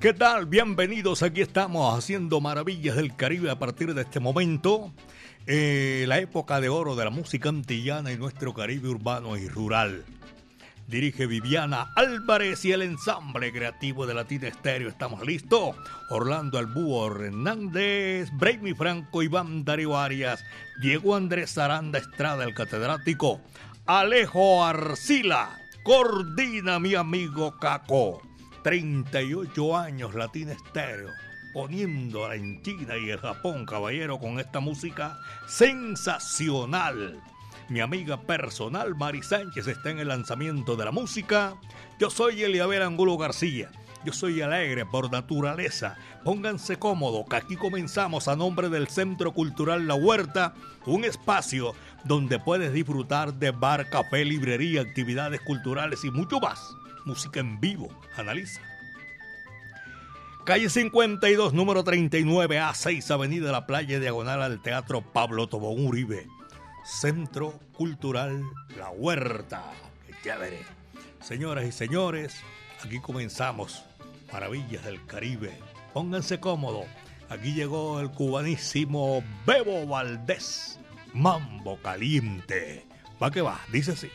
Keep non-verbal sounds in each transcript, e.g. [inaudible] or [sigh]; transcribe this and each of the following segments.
¿Qué tal? Bienvenidos. Aquí estamos haciendo Maravillas del Caribe a partir de este momento. Eh, la época de oro de la música antillana y nuestro Caribe urbano y rural. Dirige Viviana Álvarez y el ensamble creativo de Latina Estéreo. ¿Estamos listos? Orlando Albúo Hernández, Brainy Franco, Iván Darío Arias, Diego Andrés Aranda Estrada, el catedrático, Alejo Arcila, coordina mi amigo Caco. 38 años Latina Estéreo, poniendo en China y el Japón, caballero, con esta música sensacional. Mi amiga personal Mari Sánchez está en el lanzamiento de la música. Yo soy Eliabel Angulo García. Yo soy alegre por naturaleza. Pónganse cómodos, que aquí comenzamos a nombre del Centro Cultural La Huerta, un espacio donde puedes disfrutar de bar, café, librería, actividades culturales y mucho más. Música en vivo. Analiza. Calle 52, número 39, A6, Avenida La Playa, diagonal al Teatro Pablo Tobón Uribe. Centro Cultural La Huerta. ¡Qué chévere! Señoras y señores, aquí comenzamos. Maravillas del Caribe. Pónganse cómodos. Aquí llegó el cubanísimo Bebo Valdés. Mambo caliente. Va que va, dice así.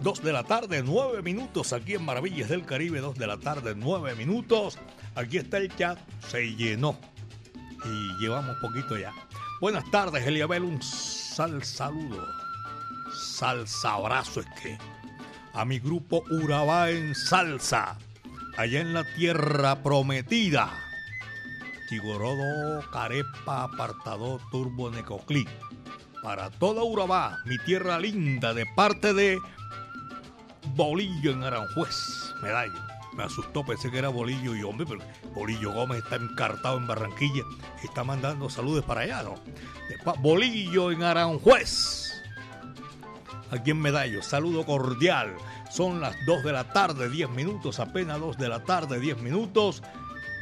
Las 2 de la tarde, 9 minutos aquí en Maravillas del Caribe, 2 de la tarde, 9 minutos. Aquí está el chat, se llenó y llevamos poquito ya. Buenas tardes, Eliabel, un sal saludo, salsa abrazo es que, a mi grupo Urabá en salsa, allá en la tierra prometida. Tigorodo, Carepa, Apartado, Turbo, Necoclí. Para toda Urabá, mi tierra linda, de parte de Bolillo en Aranjuez, medallo. Me asustó, pensé que era Bolillo y hombre, pero Bolillo Gómez está encartado en Barranquilla y está mandando saludos para allá, ¿no? Bolillo en Aranjuez. Aquí en Medallo, saludo cordial. Son las 2 de la tarde, 10 minutos, apenas 2 de la tarde, 10 minutos.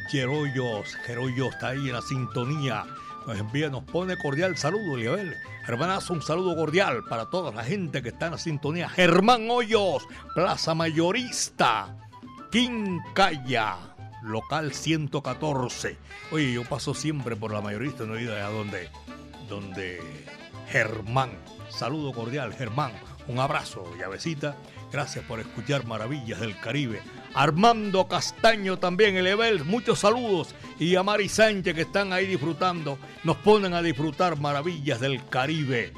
Gerollos, Gerollos está ahí en la sintonía. Nos envía, nos pone cordial saludo, Liabel. Hermanazo, un saludo cordial para toda la gente que está en la sintonía. Germán Hoyos, Plaza Mayorista, Quincaya, local 114. Oye, yo paso siempre por la Mayorista, no he ido a donde Germán. Saludo cordial, Germán. Un abrazo, llavecita. Gracias por escuchar Maravillas del Caribe. Armando Castaño también, el muchos saludos. Y a Mari Sánchez que están ahí disfrutando, nos ponen a disfrutar Maravillas del Caribe.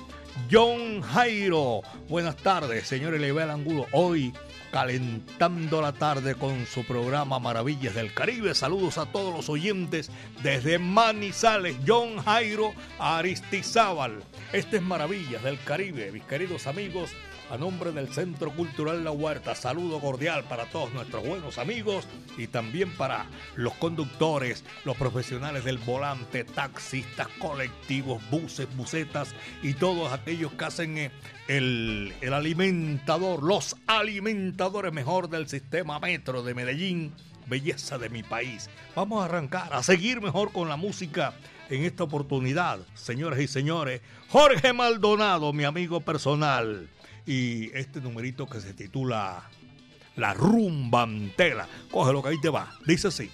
John Jairo, buenas tardes, señor Elebel Angulo. Hoy calentando la tarde con su programa Maravillas del Caribe. Saludos a todos los oyentes desde Manizales, John Jairo Aristizábal. Este es Maravillas del Caribe, mis queridos amigos. A nombre del Centro Cultural La Huerta, saludo cordial para todos nuestros buenos amigos y también para los conductores, los profesionales del volante, taxistas, colectivos, buses, bucetas y todos aquellos que hacen eh, el, el alimentador, los alimentadores mejor del sistema metro de Medellín, belleza de mi país. Vamos a arrancar, a seguir mejor con la música en esta oportunidad, señoras y señores. Jorge Maldonado, mi amigo personal y este numerito que se titula La Rumbantela. lo que ahí te va. Dice así.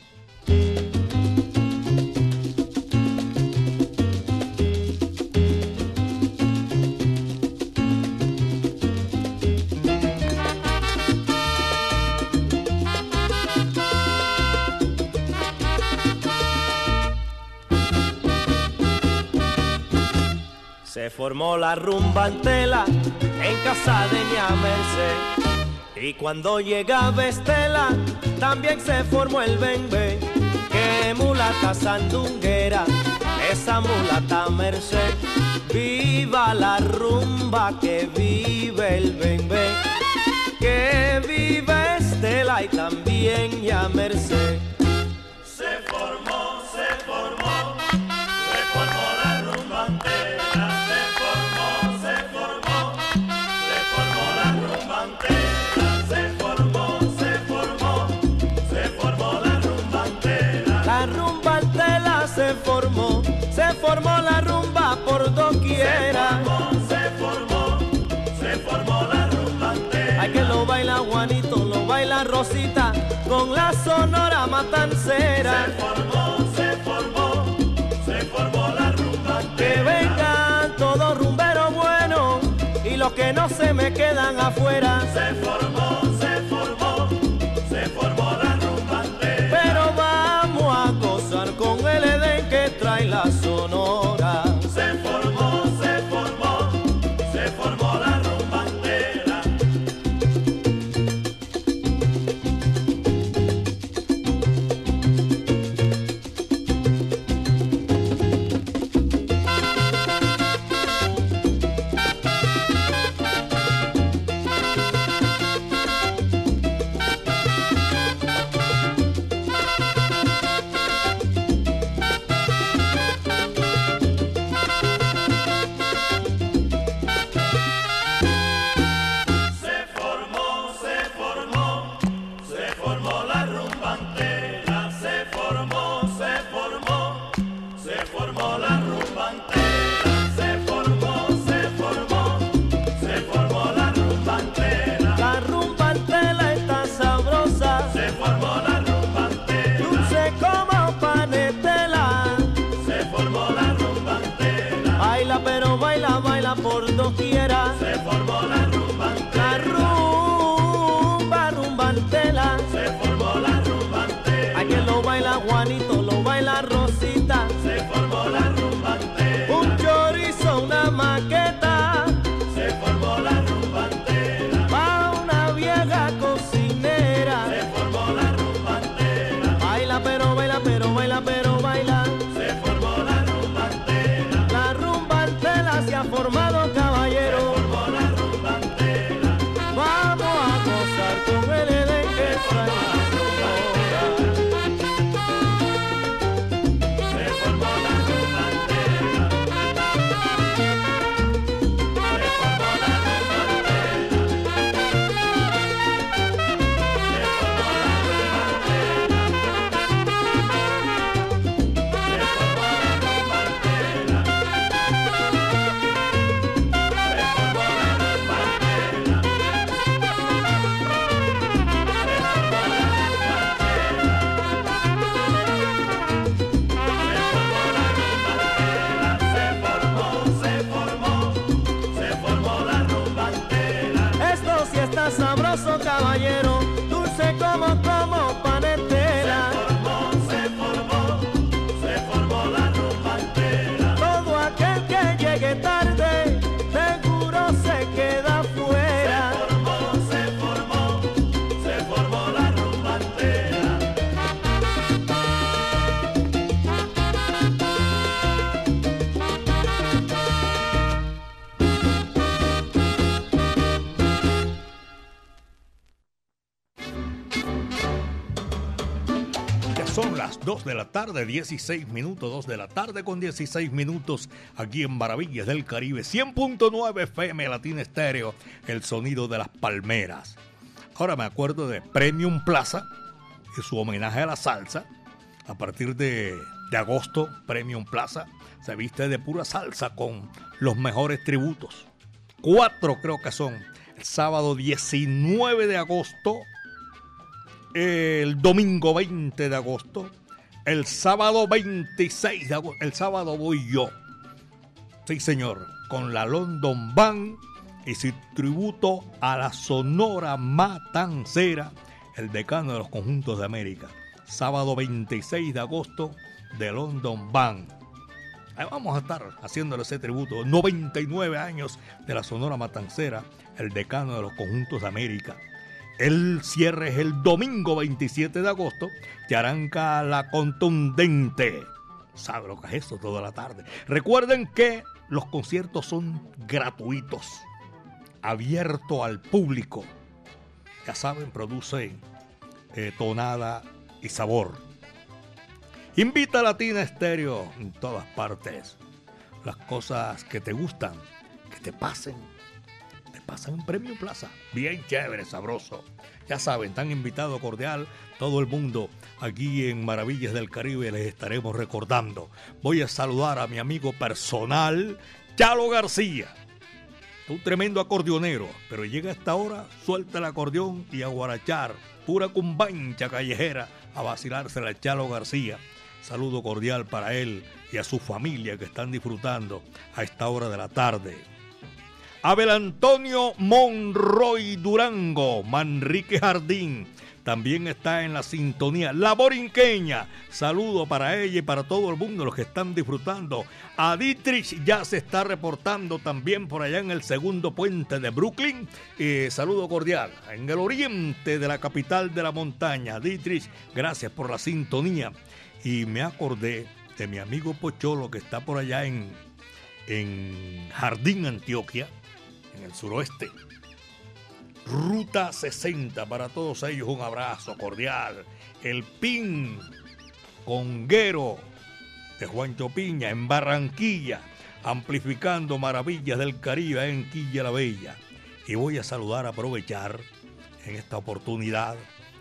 Se formó la rumbantela en casa de Merced. Y cuando llegaba Estela, también se formó el bembe. Que mulata sandunguera, esa mulata Merced. Viva la rumba, que vive el bembe. Que vive Estela y también ya Merced. Formó la rumba por doquiera. Se formó, se formó, la rumba entera. Hay que lo baila Juanito, lo baila Rosita, con la sonora matancera. Se formó, se formó, se formó la rumba entera. Que vengan todos rumberos buenos y los que no se me quedan afuera. Se formó, Juanito, de la tarde, 16 minutos, 2 de la tarde con 16 minutos aquí en Maravillas del Caribe, 100.9 FM Latina Estéreo, el sonido de las palmeras. Ahora me acuerdo de Premium Plaza y su homenaje a la salsa. A partir de, de agosto, Premium Plaza se viste de pura salsa con los mejores tributos. Cuatro creo que son. El sábado 19 de agosto el domingo 20 de agosto, el sábado 26 de agosto, el sábado voy yo. Sí, señor, con la London Band y su tributo a la Sonora Matancera, el decano de los conjuntos de América. Sábado 26 de agosto de London Band. Ahí vamos a estar haciéndole ese tributo. 99 años de la Sonora Matancera, el decano de los conjuntos de América. El cierre es el domingo 27 de agosto, que arranca la contundente. ¿Sabe lo que es eso? Toda la tarde. Recuerden que los conciertos son gratuitos, abierto al público. Ya saben, producen eh, tonada y sabor. Invita a Latina Estéreo en todas partes. Las cosas que te gustan, que te pasen pasan en Premio Plaza. Bien chévere, sabroso. Ya saben, tan invitado cordial todo el mundo aquí en Maravillas del Caribe les estaremos recordando. Voy a saludar a mi amigo personal, Chalo García. Un tremendo acordeonero, pero llega a esta hora, suelta el acordeón y a guarachar. Pura cumbancha callejera a vacilarse la Chalo García. Saludo cordial para él y a su familia que están disfrutando a esta hora de la tarde. Abel Antonio Monroy Durango, Manrique Jardín, también está en la sintonía. La Borinqueña, saludo para ella y para todo el mundo, los que están disfrutando. A Dietrich ya se está reportando también por allá en el segundo puente de Brooklyn. Eh, saludo cordial en el oriente de la capital de la montaña. Dietrich, gracias por la sintonía. Y me acordé de mi amigo Pocholo que está por allá en, en Jardín, Antioquia en el suroeste. Ruta 60, para todos ellos un abrazo cordial. El PIN Conguero de Juancho Piña en Barranquilla, amplificando maravillas del Caribe en Quilla la Bella. Y voy a saludar, aprovechar en esta oportunidad.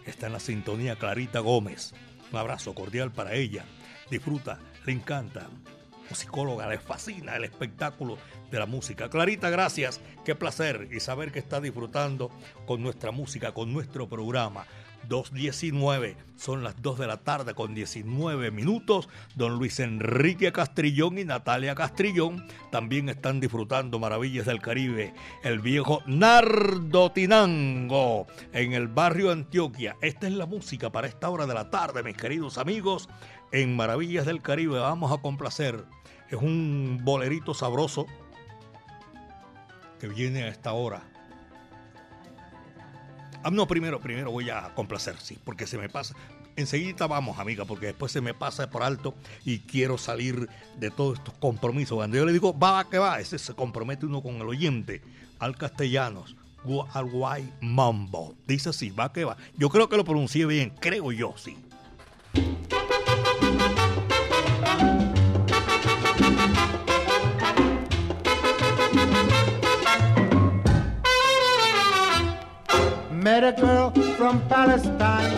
Está en la sintonía Clarita Gómez. Un abrazo cordial para ella. Disfruta, le encanta musicóloga, le fascina el espectáculo de la música. Clarita, gracias, qué placer y saber que está disfrutando con nuestra música, con nuestro programa. 2.19, son las 2 de la tarde con 19 minutos. Don Luis Enrique Castrillón y Natalia Castrillón también están disfrutando Maravillas del Caribe. El viejo Nardo Tinango en el barrio Antioquia. Esta es la música para esta hora de la tarde, mis queridos amigos. En Maravillas del Caribe vamos a complacer. Es un bolerito sabroso que viene a esta hora. Ah, no, primero, primero voy a complacer, sí, porque se me pasa. Enseguida vamos, amiga, porque después se me pasa por alto y quiero salir de todos estos compromisos. Cuando yo le digo, va, que va, ese se compromete uno con el oyente, al castellanos, al guay mambo. Dice así, va, que va. Yo creo que lo pronuncié bien, creo yo, sí. Met a girl from Palestine.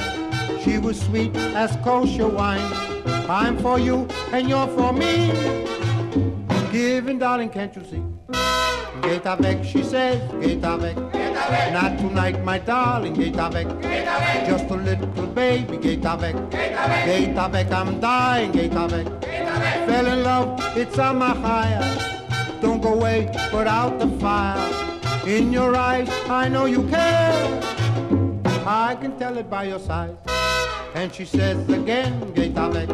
She was sweet as kosher wine. I'm for you and you're for me. Giving, darling, can't you see? Get avec, she says, get avec. Not tonight, my darling, get avec. Just a little baby, get avec. Get avec, I'm dying, get avec. Fell in love, it's on my higher. Don't go away, put out the fire. In your eyes, I know you care. I can tell it by your size. And she says again, gate avec.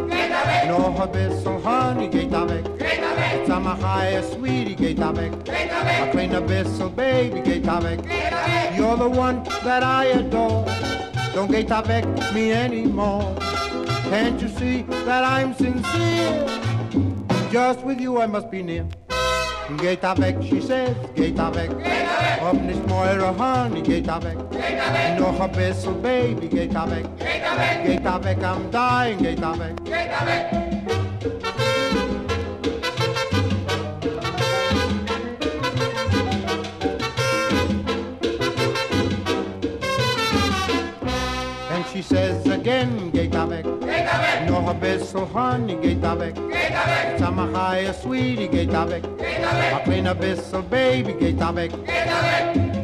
No habit honey, gate avec. It's my highest sweetie, gate avec. A clean abyssal baby, gate avec. You're the one that I adore. Don't gate avec me anymore. Can't you see that I'm sincere? Just with you I must be near. Gaita weg, she says, gaita weg. Ob nicht meure honey, gaita weg. Noch a bissel baby, gaita weg. Gaita weg, I'm dying, gaita weg. Gaita weg. she says again, Gaita away. No, her best so honey, Gaita away. Samahaya, sweetie, get avec. Get avec. My clean up is baby, get avec. Get avec.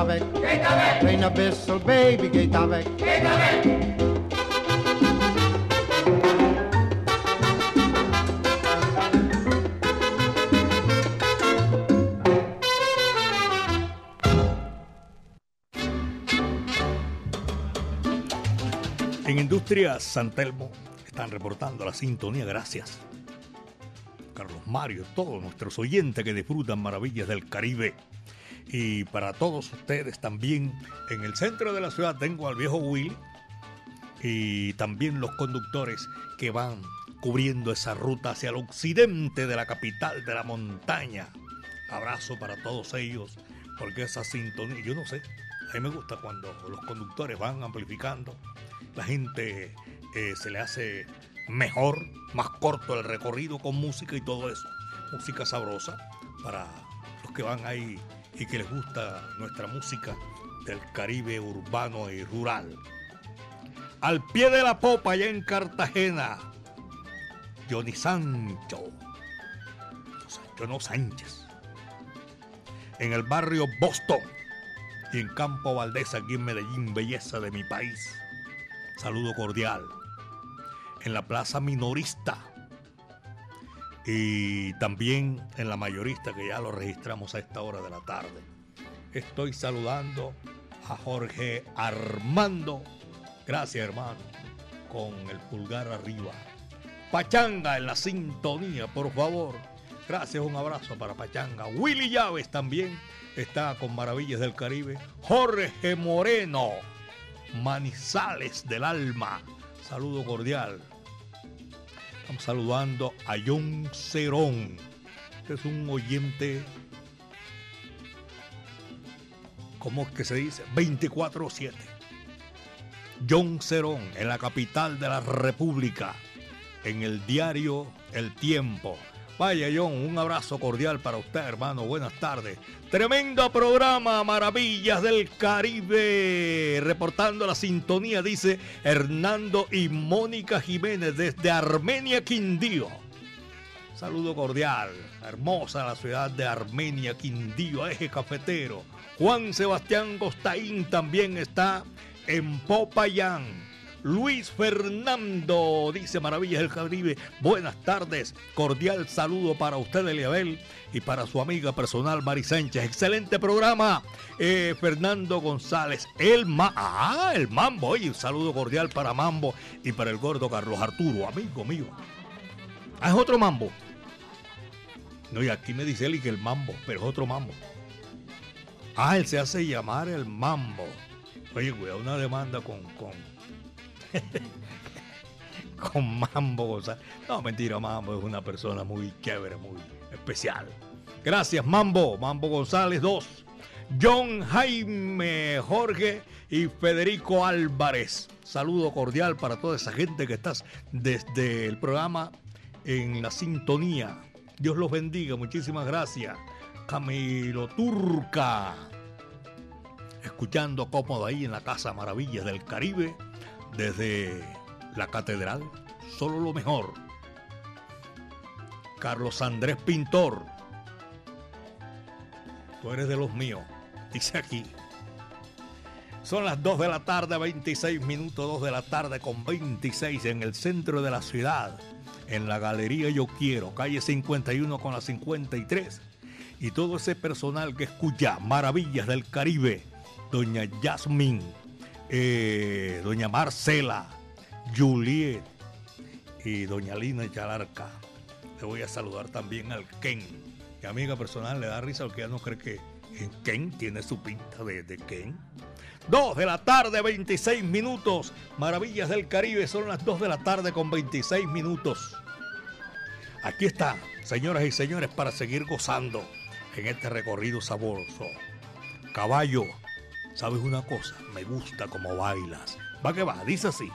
Plain abyssal baby, gate avec. En Industria San Telmo están reportando la sintonía, gracias. Carlos Mario, todos nuestros oyentes que disfrutan maravillas del Caribe. Y para todos ustedes también, en el centro de la ciudad tengo al viejo Willy y también los conductores que van cubriendo esa ruta hacia el occidente de la capital de la montaña. Abrazo para todos ellos, porque esa sintonía, yo no sé, a mí me gusta cuando los conductores van amplificando, la gente eh, se le hace mejor, más corto el recorrido con música y todo eso. Música sabrosa para los que van ahí y que les gusta nuestra música del Caribe urbano y rural. Al pie de la popa, allá en Cartagena, Johnny Sancho. Sancho no Sánchez. En el barrio Boston y en Campo Valdés, aquí en Medellín, belleza de mi país. Saludo cordial. En la plaza minorista y también en la mayorista, que ya lo registramos a esta hora de la tarde. Estoy saludando a Jorge Armando. Gracias, hermano. Con el pulgar arriba. Pachanga en la sintonía, por favor. Gracias, un abrazo para Pachanga. Willy Llaves también está con Maravillas del Caribe. Jorge Moreno, Manizales del Alma. Saludo cordial. Estamos saludando a John Cerón. Este es un oyente, ¿cómo que se dice? 24-7. John Cerón, en la capital de la República, en el diario El Tiempo. Vaya un abrazo cordial para usted, hermano. Buenas tardes. Tremendo programa, Maravillas del Caribe. Reportando la sintonía, dice Hernando y Mónica Jiménez desde Armenia, Quindío. Saludo cordial. Hermosa la ciudad de Armenia, Quindío, eje cafetero. Juan Sebastián Costaín también está en Popayán. Luis Fernando dice Maravillas del Caribe. Buenas tardes. Cordial saludo para usted, Eliabel, y para su amiga personal, Mari Sánchez. Excelente programa. Eh, Fernando González. El, ah, el Mambo. Oye, un saludo cordial para Mambo y para el gordo Carlos Arturo, amigo mío. Ah, es otro Mambo. No, y aquí me dice él que el Mambo, pero es otro Mambo. Ah, él se hace llamar el Mambo. Oye, cuidado, una demanda con, con, [laughs] con Mambo González. No, mentira, Mambo es una persona muy chévere, muy especial. Gracias, Mambo. Mambo González 2. John Jaime Jorge y Federico Álvarez. Saludo cordial para toda esa gente que estás desde el programa en la sintonía. Dios los bendiga, muchísimas gracias. Camilo Turca, escuchando cómodo ahí en la Casa Maravillas del Caribe, desde la Catedral, solo lo mejor. Carlos Andrés Pintor, tú eres de los míos, dice aquí. Son las 2 de la tarde, 26 minutos, 2 de la tarde con 26 en el centro de la ciudad, en la Galería Yo Quiero, calle 51 con la 53. Y todo ese personal que escucha Maravillas del Caribe, doña Yasmin, eh, doña Marcela, Juliet y doña Lina Chalarca. Le voy a saludar también al Ken. Mi amiga personal le da risa porque ya no cree que Ken tiene su pinta de, de Ken. 2 de la tarde, 26 minutos. Maravillas del Caribe, son las 2 de la tarde con 26 minutos. Aquí está, señoras y señores, para seguir gozando en este recorrido sabroso. Caballo, ¿sabes una cosa? Me gusta como bailas. Va que va, dice así.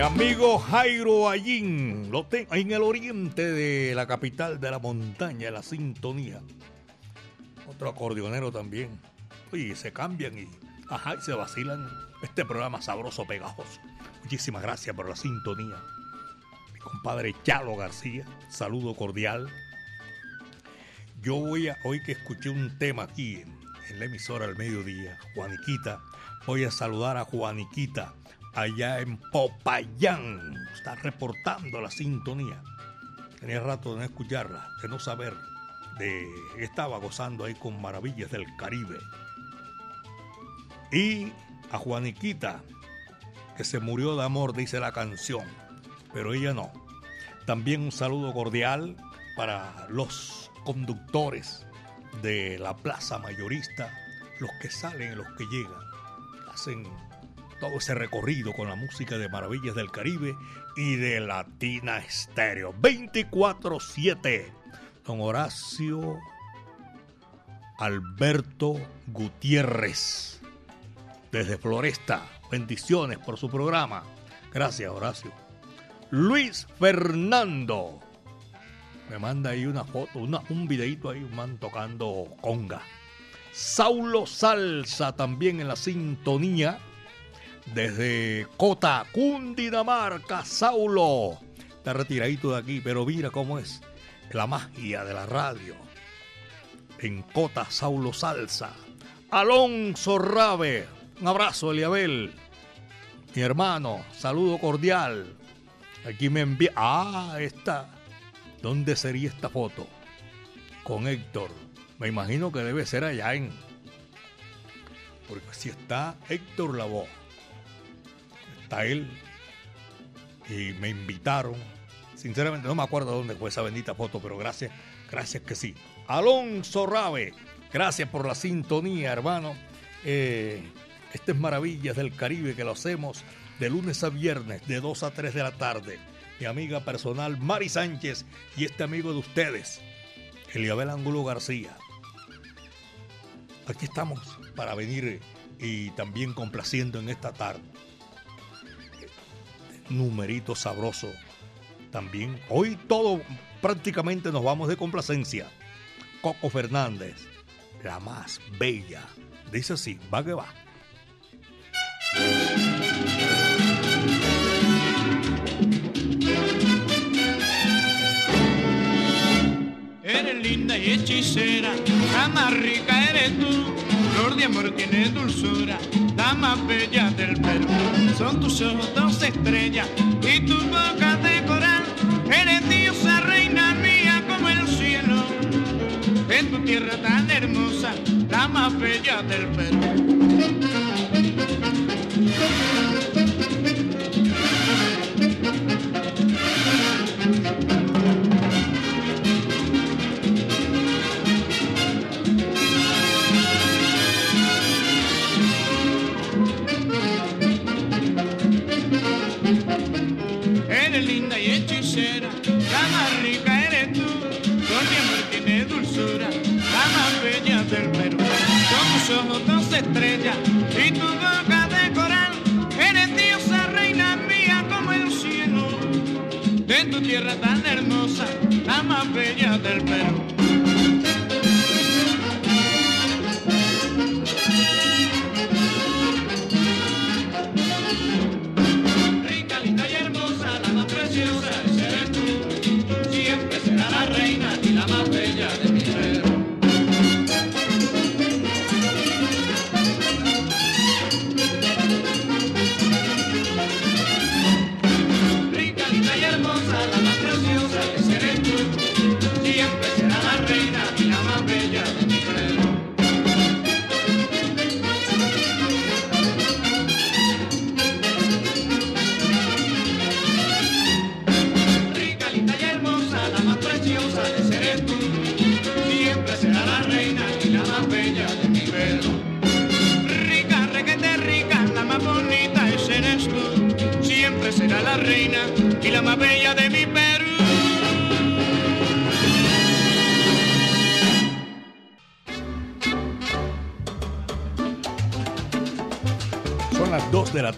Mi amigo Jairo Allín, lo tengo en el oriente de la capital de la montaña, la sintonía. Otro acordeonero también. Y se cambian y, ajá, y se vacilan este programa sabroso, pegajoso. Muchísimas gracias por la sintonía. Mi compadre Chalo García, saludo cordial. Yo voy a, hoy que escuché un tema aquí en, en la emisora al mediodía, Juaniquita, voy a saludar a Juaniquita allá en Popayán. Está reportando la sintonía. Tenía rato de no escucharla, de no saber. De, estaba gozando ahí con maravillas del Caribe. Y a Juaniquita, que se murió de amor, dice la canción, pero ella no. También un saludo cordial para los conductores de la plaza mayorista, los que salen y los que llegan. Hacen todo ese recorrido con la música de Maravillas del Caribe y de Latina Estéreo. 24-7. Don Horacio Alberto Gutiérrez. Desde Floresta. Bendiciones por su programa. Gracias, Horacio. Luis Fernando. Me manda ahí una foto, un videito ahí, un man tocando conga. Saulo Salsa también en la sintonía desde Cota, Cundinamarca, Saulo. Está retiradito de aquí, pero mira cómo es la magia de la radio. En Cota, Saulo Salsa. Alonso Rabe. Un abrazo, Eliabel. Mi hermano, saludo cordial. Aquí me envía. Ah, esta. ¿Dónde sería esta foto? Con Héctor. Me imagino que debe ser allá en. Porque si está Héctor Lavoe a él y me invitaron. Sinceramente no me acuerdo dónde fue esa bendita foto, pero gracias, gracias que sí. Alonso Rabe, gracias por la sintonía, hermano. Eh, estas maravillas del Caribe que lo hacemos de lunes a viernes, de 2 a 3 de la tarde. Mi amiga personal Mari Sánchez y este amigo de ustedes, Eliabel Angulo García. Aquí estamos para venir y también complaciendo en esta tarde numerito sabroso. También, hoy todo prácticamente nos vamos de complacencia. Coco Fernández, la más bella. Dice así, va que va. Eres linda y hechicera, la más rica eres tú, de amor tiene dulzura la más bella del Perú. Son tus ojos dos estrellas y tu boca de coral. Eres diosa, reina mía como el cielo. En tu tierra tan hermosa, la más bella del Perú. Ojos dos estrellas y tu boca de coral. Eres diosa, reina mía como el cielo. De tu tierra tan hermosa, la más bella del Perú.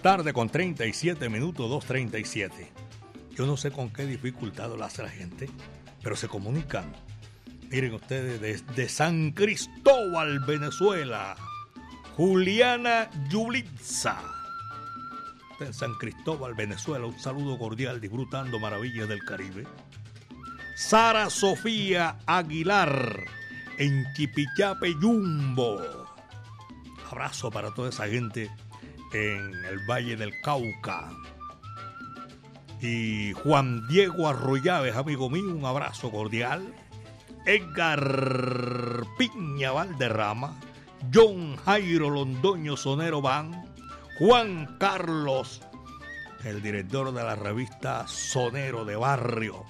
Tarde con 37 minutos, 2.37. Yo no sé con qué dificultad lo hace la gente, pero se comunican. Miren ustedes, desde San Cristóbal, Venezuela, Juliana Yulitza. En San Cristóbal, Venezuela, un saludo cordial, disfrutando maravillas del Caribe. Sara Sofía Aguilar, en Chipichape, Yumbo. Abrazo para toda esa gente en el Valle del Cauca. Y Juan Diego Arroyaves, amigo mío, un abrazo cordial. Edgar Piña Valderrama, John Jairo Londoño Sonero Van, Juan Carlos, el director de la revista Sonero de Barrio,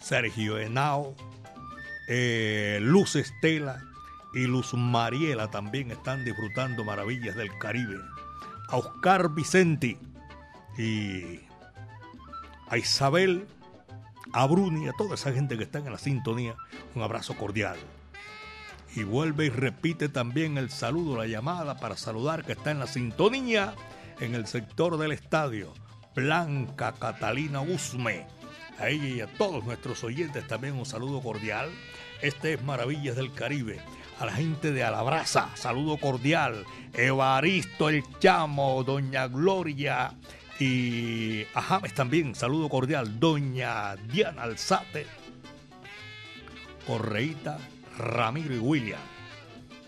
Sergio Henao, eh, Luz Estela y Luz Mariela también están disfrutando maravillas del Caribe a Oscar Vicenti y a Isabel, a Bruni, a toda esa gente que está en la sintonía, un abrazo cordial. Y vuelve y repite también el saludo, la llamada para saludar que está en la sintonía en el sector del estadio, Blanca Catalina Usme. A ella y a todos nuestros oyentes también un saludo cordial. Este es Maravillas del Caribe a la gente de Alabraza, saludo cordial, Evaristo el Chamo, Doña Gloria y a James también, saludo cordial, Doña Diana Alzate, Correita, Ramiro y William.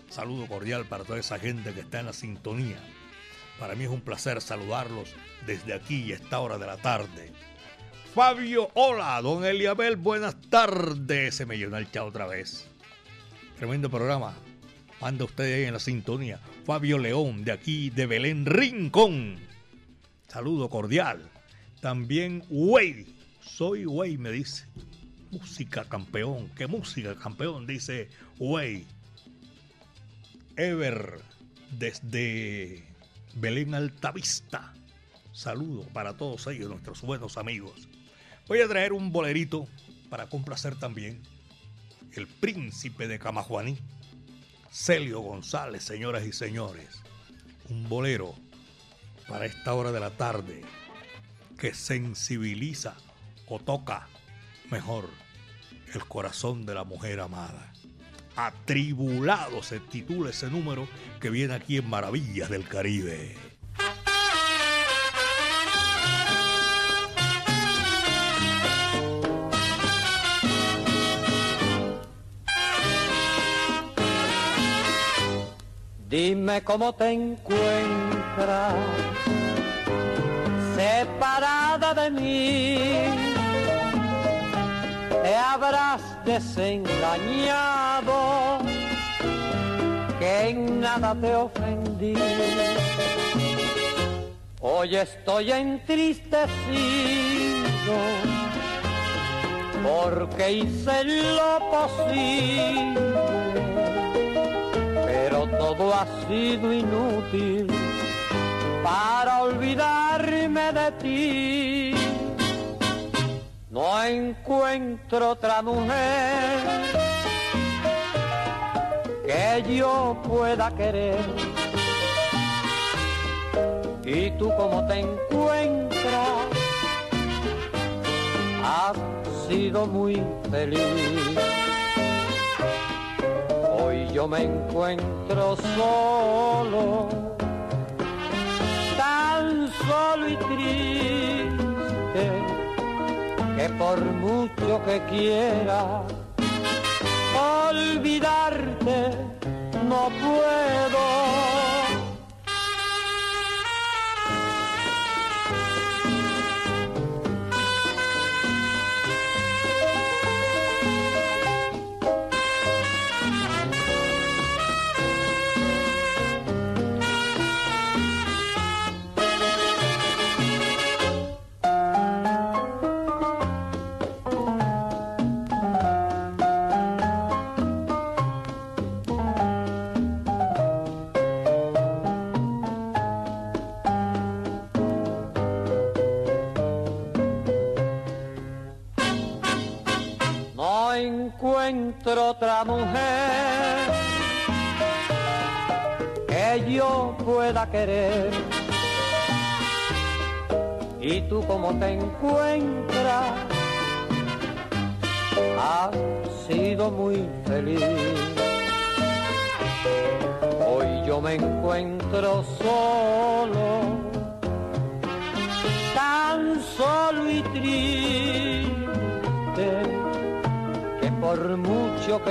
Saludo cordial para toda esa gente que está en la sintonía. Para mí es un placer saludarlos desde aquí y a esta hora de la tarde. Fabio, hola, don Eliabel, buenas tardes. Se me el chao otra vez. Tremendo programa. Manda usted en la sintonía. Fabio León, de aquí, de Belén Rincón. Saludo cordial. También Wey. Soy Wey, me dice. Música campeón. ¿Qué música campeón? Dice Wey. Ever, desde Belén Altavista. Saludo para todos ellos, nuestros buenos amigos. Voy a traer un bolerito para complacer también el príncipe de Camajuaní, Celio González, señoras y señores, un bolero para esta hora de la tarde que sensibiliza o toca mejor el corazón de la mujer amada. Atribulado se titula ese número que viene aquí en Maravillas del Caribe. Dime cómo te encuentras separada de mí. Te habrás desengañado, que en nada te ofendí. Hoy estoy entristecido porque hice lo posible todo ha sido inútil para olvidarme de ti. No encuentro otra mujer que yo pueda querer. ¿Y tú cómo te encuentras? Has sido muy feliz yo me encuentro solo, tan solo y triste, que por mucho que quiera olvidarte, no puedo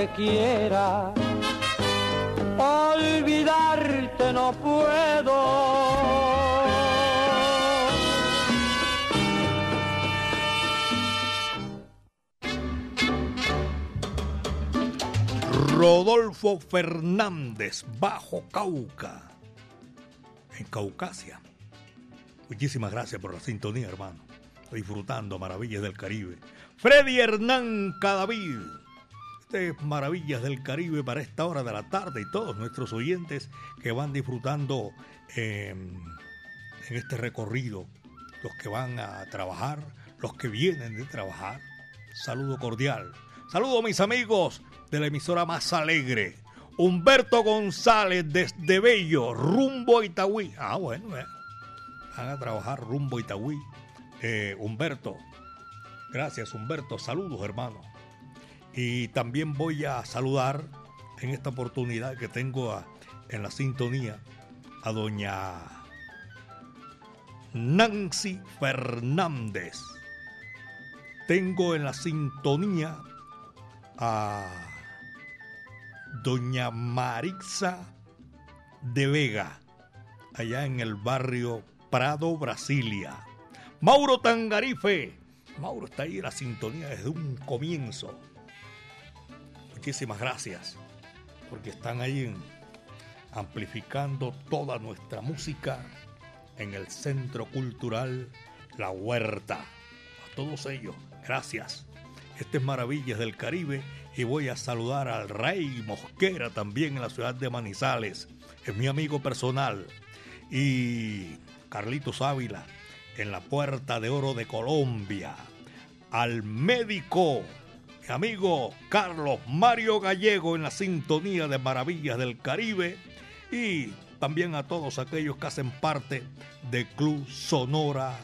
quiera, olvidarte no puedo. Rodolfo Fernández, Bajo Cauca, en Caucasia. Muchísimas gracias por la sintonía, hermano. Disfrutando Maravillas del Caribe. Freddy Hernán Cadavid. Este es Maravillas del Caribe para esta hora de la tarde y todos nuestros oyentes que van disfrutando eh, en este recorrido. Los que van a trabajar, los que vienen de trabajar. Saludo cordial. Saludo mis amigos de la emisora más alegre. Humberto González desde Bello, rumbo a Itagüí. Ah, bueno, eh. van a trabajar rumbo a. Eh, Humberto, gracias Humberto, saludos hermano. Y también voy a saludar en esta oportunidad que tengo a, en la sintonía a doña Nancy Fernández. Tengo en la sintonía a doña Marixa de Vega, allá en el barrio Prado, Brasilia. Mauro Tangarife. Mauro está ahí en la sintonía desde un comienzo. Muchísimas gracias, porque están ahí amplificando toda nuestra música en el Centro Cultural La Huerta. A todos ellos, gracias. Este es Maravillas del Caribe y voy a saludar al Rey Mosquera también en la ciudad de Manizales. Es mi amigo personal. Y Carlitos Ávila en la Puerta de Oro de Colombia. Al médico, amigo Carlos Mario Gallego en la sintonía de Maravillas del Caribe. Y también a todos aquellos que hacen parte del Club Sonora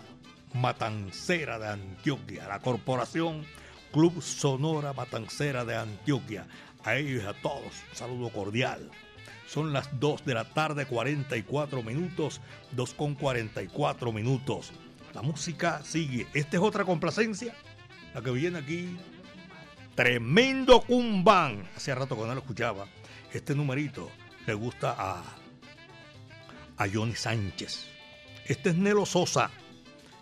Matancera de Antioquia, la corporación Club Sonora Matancera de Antioquia. A ellos y a todos, un saludo cordial. Son las 2 de la tarde, 44 minutos, 2 con 44 minutos. La música sigue. Esta es otra complacencia, la que viene aquí. Tremendo cumbán. Hacía rato que no lo escuchaba. Este numerito le gusta a, a Johnny Sánchez. Este es Nelo Sosa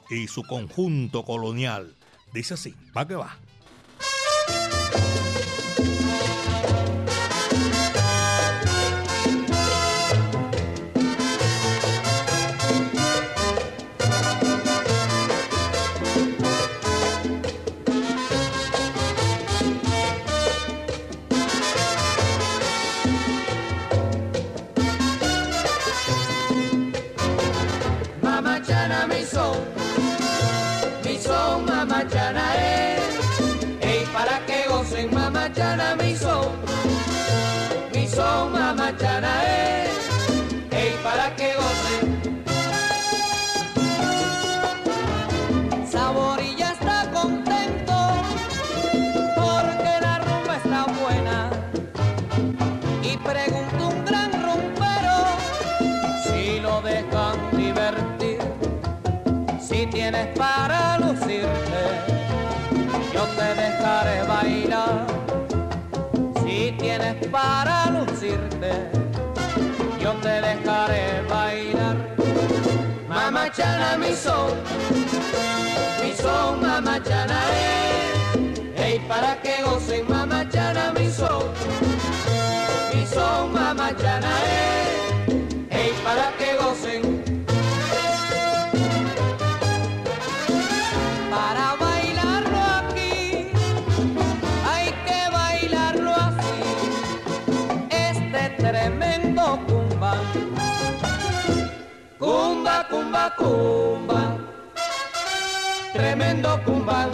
y su conjunto colonial. Dice así, va que va. Para Mamachana mi son, mi son mamachana eh. Hey, para que gocen mamachana mi son, cumba, tremendo cumba,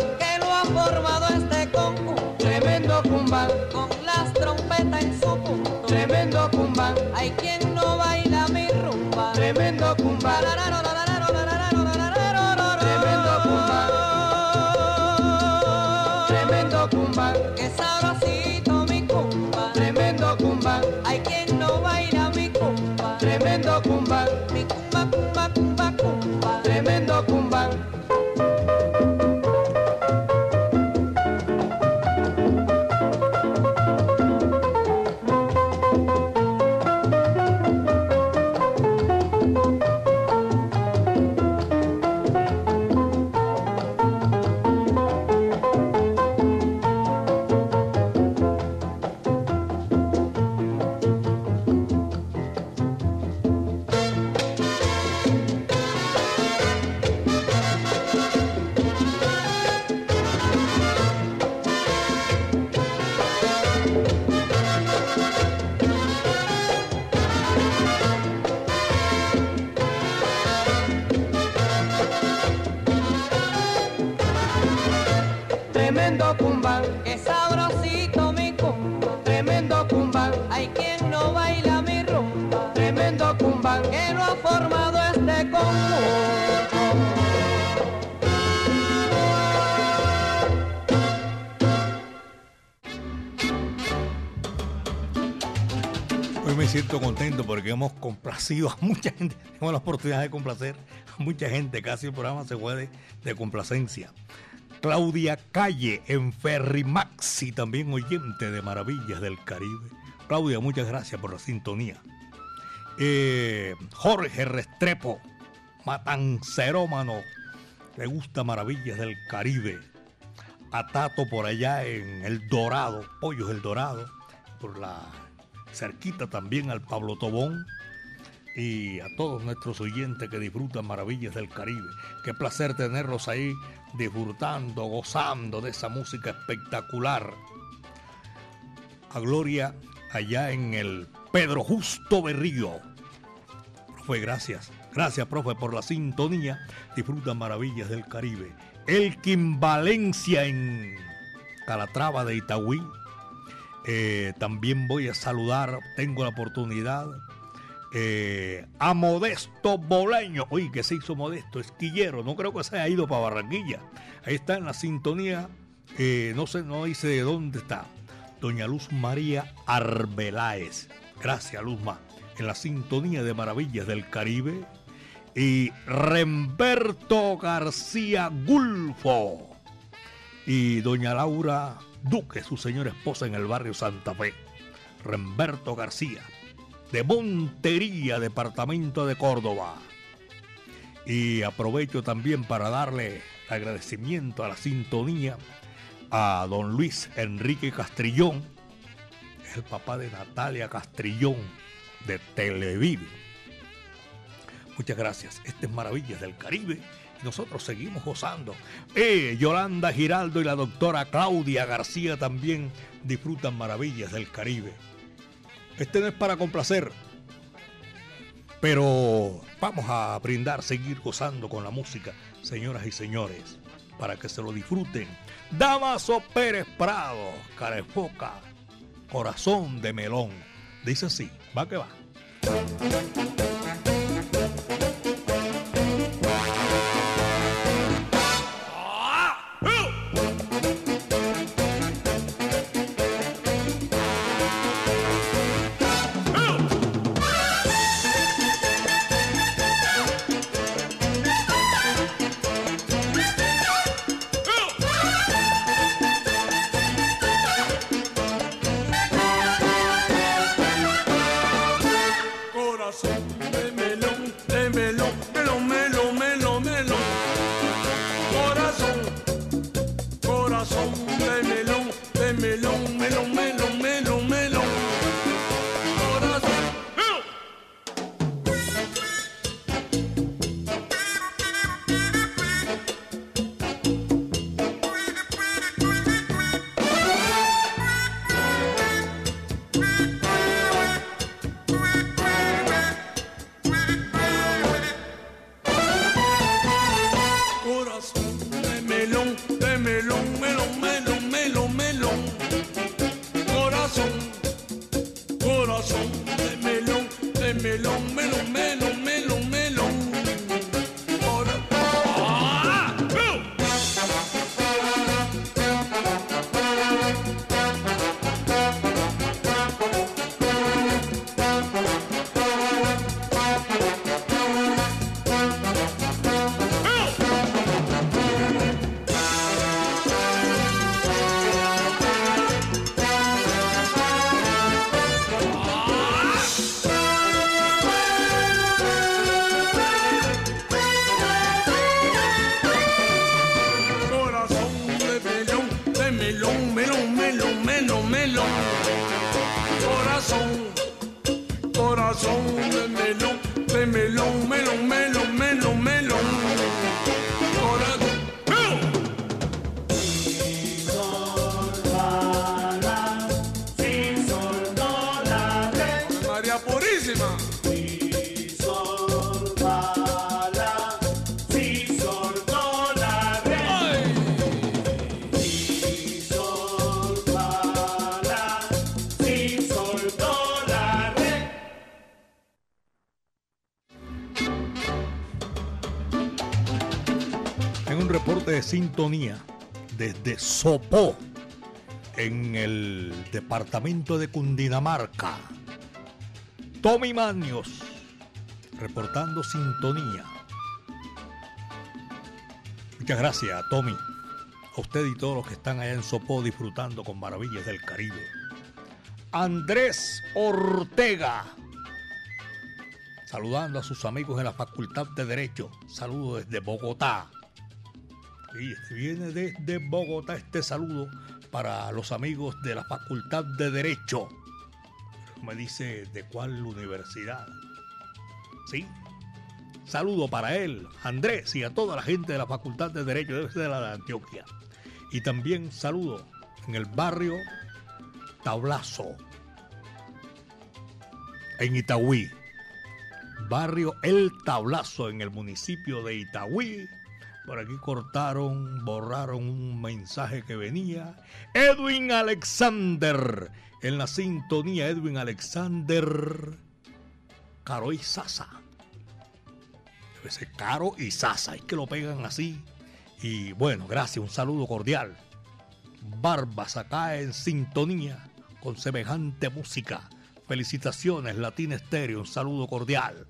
hemos complacido a mucha gente. [laughs] Tenemos la oportunidad de complacer a mucha gente. Casi el programa se fue de, complacencia. Claudia Calle en Ferrimax y también oyente de Maravillas del Caribe. Claudia, muchas gracias por la sintonía. Eh, Jorge Restrepo, matancerómano, le gusta Maravillas del Caribe. A Tato por allá en El Dorado, Pollos El Dorado, por la cerquita también al Pablo Tobón y a todos nuestros oyentes que disfrutan maravillas del Caribe. Qué placer tenerlos ahí disfrutando, gozando de esa música espectacular. A Gloria allá en el Pedro Justo Berrío. Profe, gracias. Gracias, profe, por la sintonía. Disfrutan maravillas del Caribe. Elkin Valencia en Calatrava de Itagüí. Eh, también voy a saludar, tengo la oportunidad, eh, a Modesto Boleño. Oye, que se hizo Modesto, esquillero. No creo que se haya ido para Barranquilla. Ahí está en la sintonía. eh, no sé, no dice de dónde está. Doña Luz María Arbeláez. Gracias, Luzma. En la sintonía de Maravillas del Caribe. Y Remberto García Gulfo. Y doña Laura Duque, su señora esposa en el barrio Santa Fe. Remberto García, de Montería, departamento de Córdoba. Y aprovecho también para darle agradecimiento a la sintonía a don Luis Enrique Castrillón, el papá de Natalia Castrillón de Televive. Muchas gracias. Este es Maravillas del Caribe nosotros seguimos gozando. Eh, Yolanda Giraldo y la doctora Claudia García también disfrutan Maravillas del Caribe. Este no es para complacer, pero vamos a brindar, seguir gozando con la música, señoras y señores, para que se lo disfruten. Damaso Pérez Prado, Carefoca, Corazón de Melón. Dice así, va que va. Sintonía desde Sopó, en el departamento de Cundinamarca. Tommy Manios, reportando sintonía. Muchas gracias, Tommy. A usted y todos los que están allá en Sopó disfrutando con maravillas del Caribe. Andrés Ortega. Saludando a sus amigos en la Facultad de Derecho. Saludo desde Bogotá. Y este viene desde Bogotá este saludo para los amigos de la Facultad de Derecho. Me dice de cuál universidad. ¿Sí? Saludo para él, Andrés, y a toda la gente de la Facultad de Derecho, de la de Antioquia. Y también saludo en el barrio Tablazo, en Itagüí. Barrio El Tablazo, en el municipio de Itagüí. Por aquí cortaron, borraron un mensaje que venía. Edwin Alexander, en la sintonía, Edwin Alexander, Caro y Sasa. Debe ser Caro y Sasa, es que lo pegan así. Y bueno, gracias, un saludo cordial. Barbas acá en sintonía con semejante música. Felicitaciones, Latina Estéreo, un saludo cordial.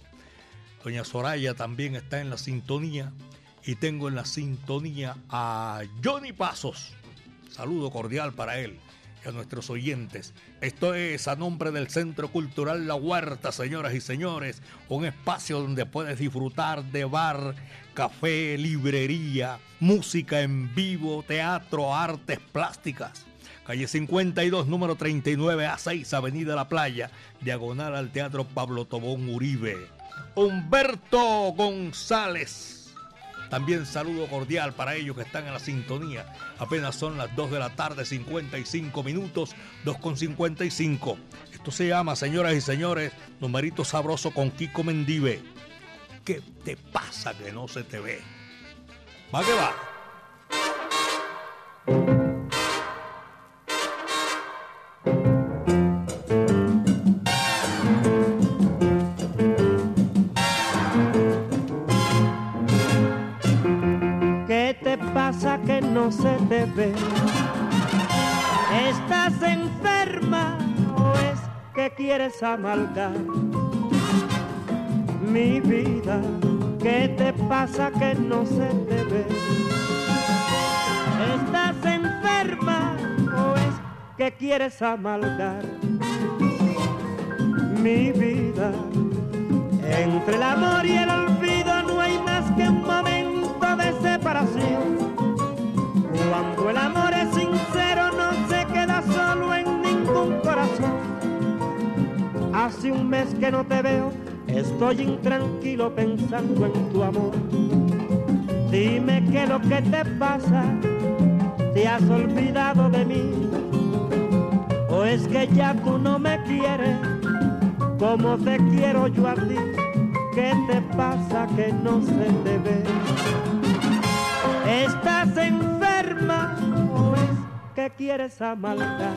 Doña Soraya también está en la sintonía. Y tengo en la sintonía a Johnny Pasos. Saludo cordial para él y a nuestros oyentes. Esto es a nombre del Centro Cultural La Huerta, señoras y señores. Un espacio donde puedes disfrutar de bar, café, librería, música en vivo, teatro, artes plásticas. Calle 52, número 39 A6, Avenida La Playa, diagonal al Teatro Pablo Tobón Uribe. Humberto González. También saludo cordial para ellos que están en la sintonía. Apenas son las 2 de la tarde, 55 minutos, 2 con 55. Esto se llama, señoras y señores, numerito sabroso con Kiko Mendive. ¿Qué te pasa que no se te ve? Va que va. Se te ve? ¿Estás enferma o es que quieres amalgar mi vida? ¿Qué te pasa que no se te ve? ¿Estás enferma o es que quieres amalgar mi vida? Entre el amor y el Cuando el amor es sincero no se queda solo en ningún corazón. Hace un mes que no te veo, estoy intranquilo pensando en tu amor. Dime qué lo que te pasa, te has olvidado de mí. O es que ya tú no me quieres como te quiero yo a ti. ¿Qué te pasa que no se te ve? Quieres amalgar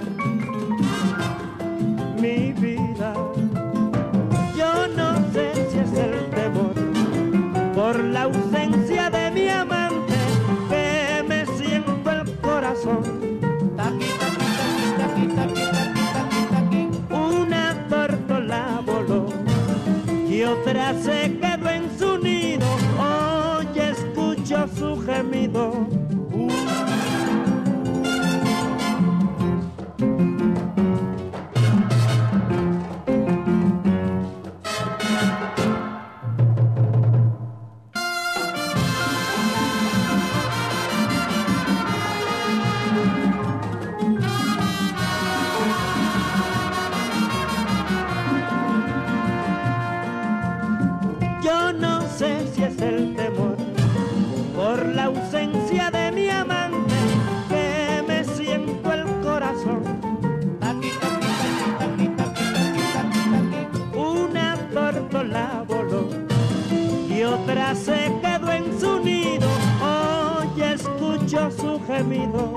mi vida? Yo no sé si es el temor por la ausencia de mi amante que me siento el corazón. Una tórtola voló y otra se quedó en su nido. Hoy escucho su gemido. Se quedó en su nido. Hoy escucho su gemido.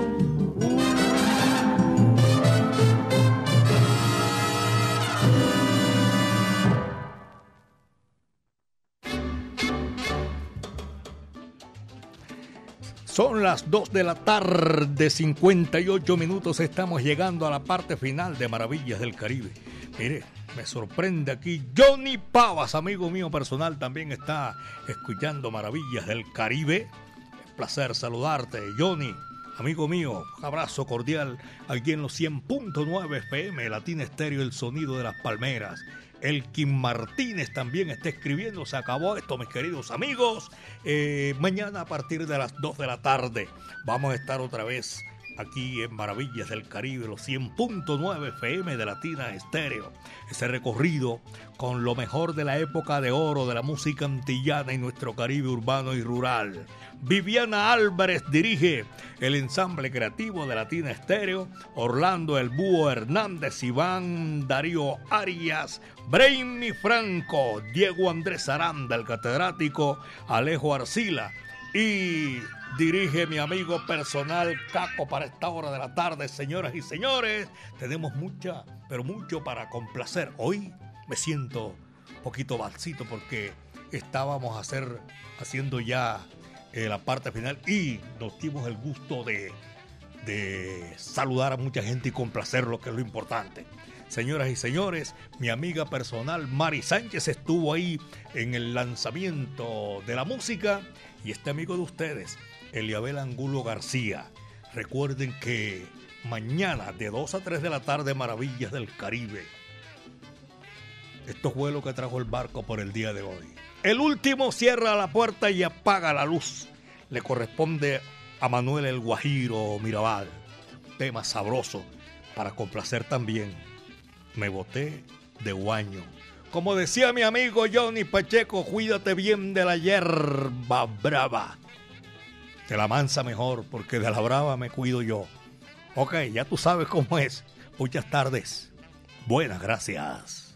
Son las 2 de la tarde, 58 minutos. Estamos llegando a la parte final de Maravillas del Caribe. Mire, me sorprende aquí Johnny Pavas, amigo mío personal, también está escuchando Maravillas del Caribe. Es placer saludarte, Johnny. Amigo mío, un abrazo cordial aquí en los 100.9 FM, Latina Estéreo, el sonido de las palmeras. El Kim Martínez también está escribiendo. Se acabó esto, mis queridos amigos. Eh, mañana a partir de las 2 de la tarde vamos a estar otra vez aquí en Maravillas del Caribe, los 100.9 FM de Latina Estéreo. Ese recorrido con lo mejor de la época de oro de la música antillana y nuestro Caribe urbano y rural. Viviana Álvarez dirige el ensamble creativo de Latina Estéreo, Orlando El Búho Hernández, Iván Darío Arias, Brainy Franco, Diego Andrés Aranda, el catedrático Alejo Arcila y dirige mi amigo personal Caco para esta hora de la tarde, señoras y señores. Tenemos mucha, pero mucho para complacer. Hoy me siento un poquito balsito porque estábamos hacer, haciendo ya eh, la parte final y nos dimos el gusto de, de saludar a mucha gente y complacerlo, que es lo importante. Señoras y señores, mi amiga personal Mari Sánchez estuvo ahí en el lanzamiento de la música y este amigo de ustedes, Eliabel Angulo García. Recuerden que mañana de 2 a 3 de la tarde, Maravillas del Caribe. Esto fue lo que trajo el barco por el día de hoy. El último cierra la puerta y apaga la luz. Le corresponde a Manuel el Guajiro Mirabal. Tema sabroso para complacer también. Me boté de guaño. Como decía mi amigo Johnny Pacheco, cuídate bien de la hierba brava. De la mansa mejor, porque de la brava me cuido yo. Ok, ya tú sabes cómo es. Muchas tardes. Buenas gracias.